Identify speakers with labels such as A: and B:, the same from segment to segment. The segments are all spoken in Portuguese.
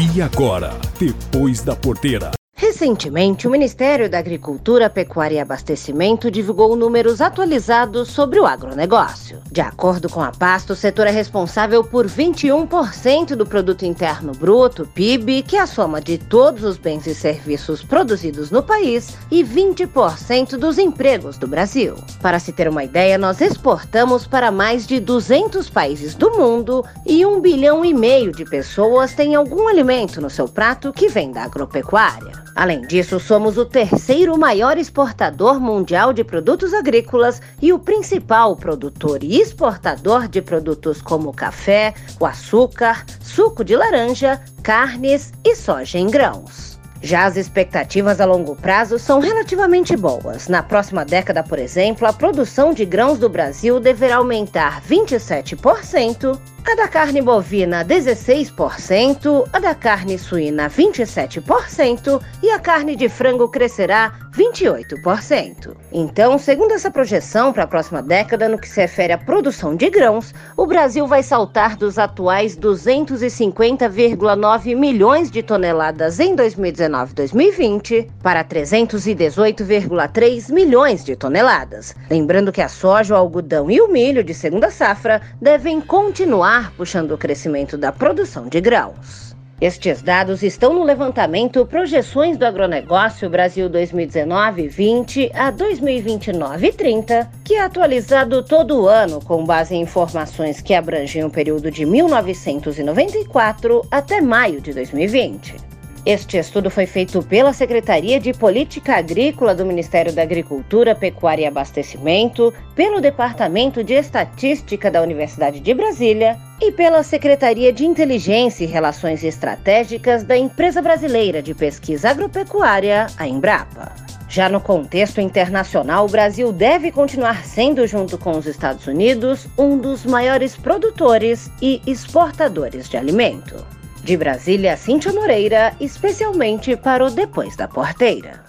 A: E agora, depois da porteira.
B: Recentemente, o Ministério da Agricultura, Pecuária e Abastecimento divulgou números atualizados sobre o agronegócio. De acordo com a pasta, o setor é responsável por 21% do produto interno bruto, PIB, que é a soma de todos os bens e serviços produzidos no país, e 20% dos empregos do Brasil. Para se ter uma ideia, nós exportamos para mais de 200 países do mundo e um bilhão e meio de pessoas têm algum alimento no seu prato que vem da agropecuária. Além disso, somos o terceiro maior exportador mundial de produtos agrícolas e o principal produtor e exportador de produtos como café, o açúcar, suco de laranja, carnes e soja em grãos. Já as expectativas a longo prazo são relativamente boas. Na próxima década, por exemplo, a produção de grãos do Brasil deverá aumentar 27%, a da carne bovina 16%, a da carne suína 27% e a carne de frango crescerá 28%. Então, segundo essa projeção para a próxima década, no que se refere à produção de grãos, o Brasil vai saltar dos atuais 250,9 milhões de toneladas em 2019-2020 para 318,3 milhões de toneladas. Lembrando que a soja, o algodão e o milho de segunda safra devem continuar puxando o crescimento da produção de grãos. Estes dados estão no levantamento Projeções do Agronegócio Brasil 2019-20 a 2029-30, que é atualizado todo ano com base em informações que abrangem o período de 1994 até maio de 2020. Este estudo foi feito pela Secretaria de Política Agrícola do Ministério da Agricultura, Pecuária e Abastecimento, pelo Departamento de Estatística da Universidade de Brasília e pela Secretaria de Inteligência e Relações Estratégicas da Empresa Brasileira de Pesquisa Agropecuária, a Embrapa. Já no contexto internacional, o Brasil deve continuar sendo, junto com os Estados Unidos, um dos maiores produtores e exportadores de alimento. De Brasília, Cíntia Moreira, especialmente para o Depois da Porteira.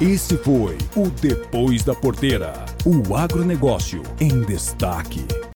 A: Esse foi o Depois da Porteira. O agronegócio em destaque.